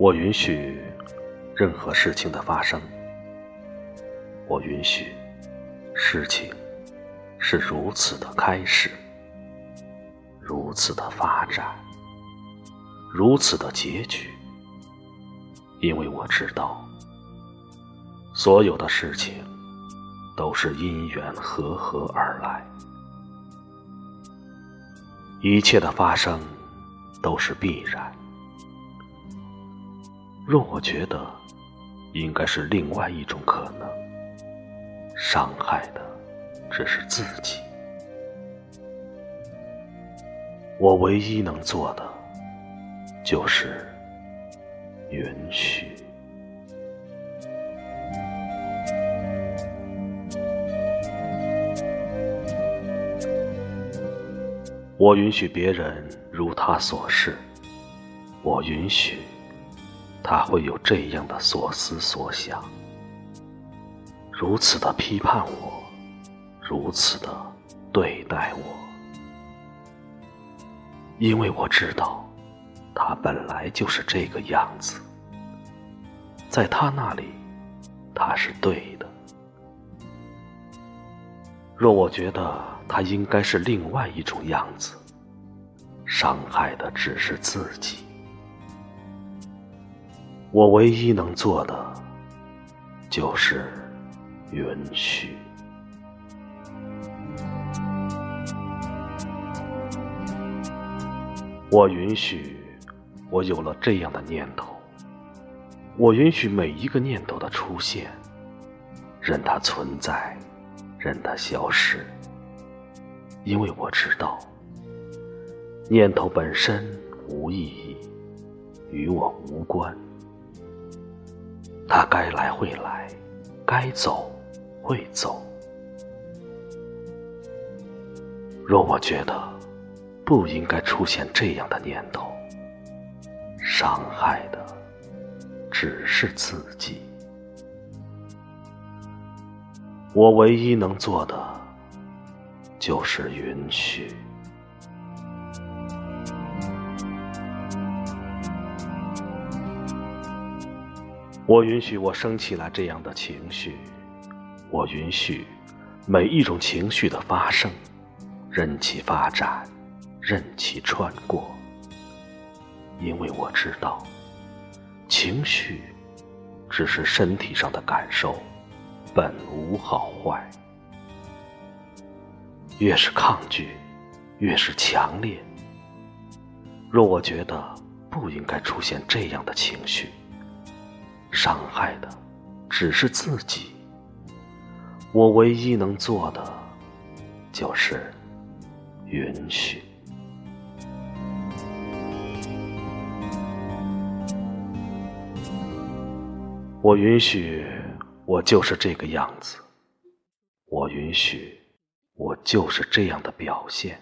我允许任何事情的发生，我允许事情是如此的开始，如此的发展，如此的结局，因为我知道，所有的事情都是因缘和合而来，一切的发生都是必然。若我觉得应该是另外一种可能，伤害的只是自己。我唯一能做的就是允许。我允许别人如他所示，我允许。他会有这样的所思所想，如此的批判我，如此的对待我，因为我知道，他本来就是这个样子，在他那里，他是对的。若我觉得他应该是另外一种样子，伤害的只是自己。我唯一能做的，就是允许。我允许我有了这样的念头，我允许每一个念头的出现，任它存在，任它消失，因为我知道，念头本身无意义，与我无关。他该来会来，该走会走。若我觉得不应该出现这样的念头，伤害的只是自己。我唯一能做的就是允许。我允许我生起来这样的情绪，我允许每一种情绪的发生，任其发展，任其穿过，因为我知道，情绪只是身体上的感受，本无好坏。越是抗拒，越是强烈。若我觉得不应该出现这样的情绪。伤害的只是自己，我唯一能做的就是允许。我允许我就是这个样子，我允许我就是这样的表现。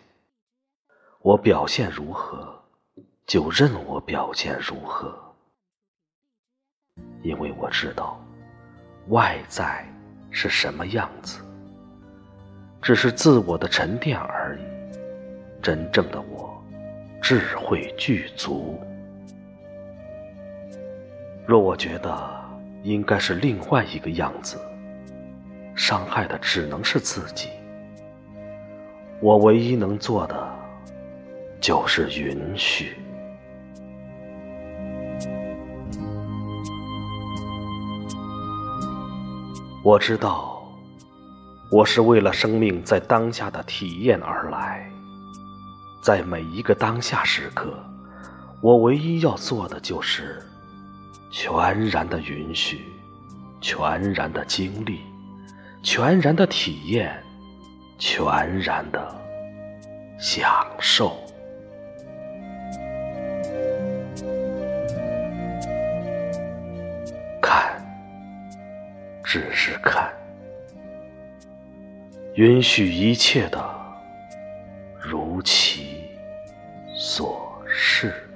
我表现如何，就任我表现如何。因为我知道，外在是什么样子，只是自我的沉淀而已。真正的我，智慧具足。若我觉得应该是另外一个样子，伤害的只能是自己。我唯一能做的，就是允许。我知道，我是为了生命在当下的体验而来。在每一个当下时刻，我唯一要做的就是全然的允许，全然的经历，全然的体验，全然的享受。看只是看，允许一切的如其所是。